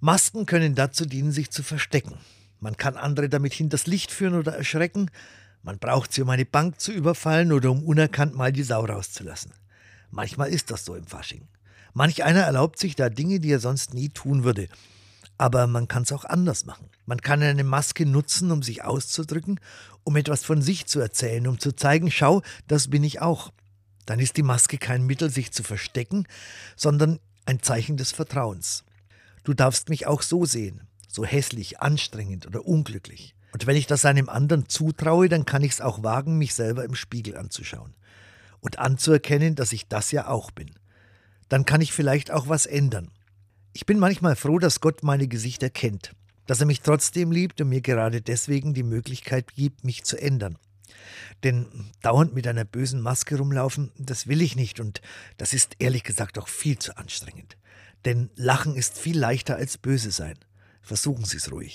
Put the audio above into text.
Masken können dazu dienen, sich zu verstecken. Man kann andere damit hinters Licht führen oder erschrecken. Man braucht sie, um eine Bank zu überfallen oder um unerkannt mal die Sau rauszulassen. Manchmal ist das so im Fasching. Manch einer erlaubt sich da Dinge, die er sonst nie tun würde. Aber man kann es auch anders machen. Man kann eine Maske nutzen, um sich auszudrücken, um etwas von sich zu erzählen, um zu zeigen, schau, das bin ich auch. Dann ist die Maske kein Mittel, sich zu verstecken, sondern ein Zeichen des Vertrauens. Du darfst mich auch so sehen, so hässlich, anstrengend oder unglücklich. Und wenn ich das einem anderen zutraue, dann kann ich es auch wagen, mich selber im Spiegel anzuschauen und anzuerkennen, dass ich das ja auch bin. Dann kann ich vielleicht auch was ändern. Ich bin manchmal froh, dass Gott meine Gesichter kennt, dass er mich trotzdem liebt und mir gerade deswegen die Möglichkeit gibt, mich zu ändern. Denn dauernd mit einer bösen Maske rumlaufen, das will ich nicht und das ist ehrlich gesagt auch viel zu anstrengend. Denn Lachen ist viel leichter als böse sein. Versuchen Sie es ruhig.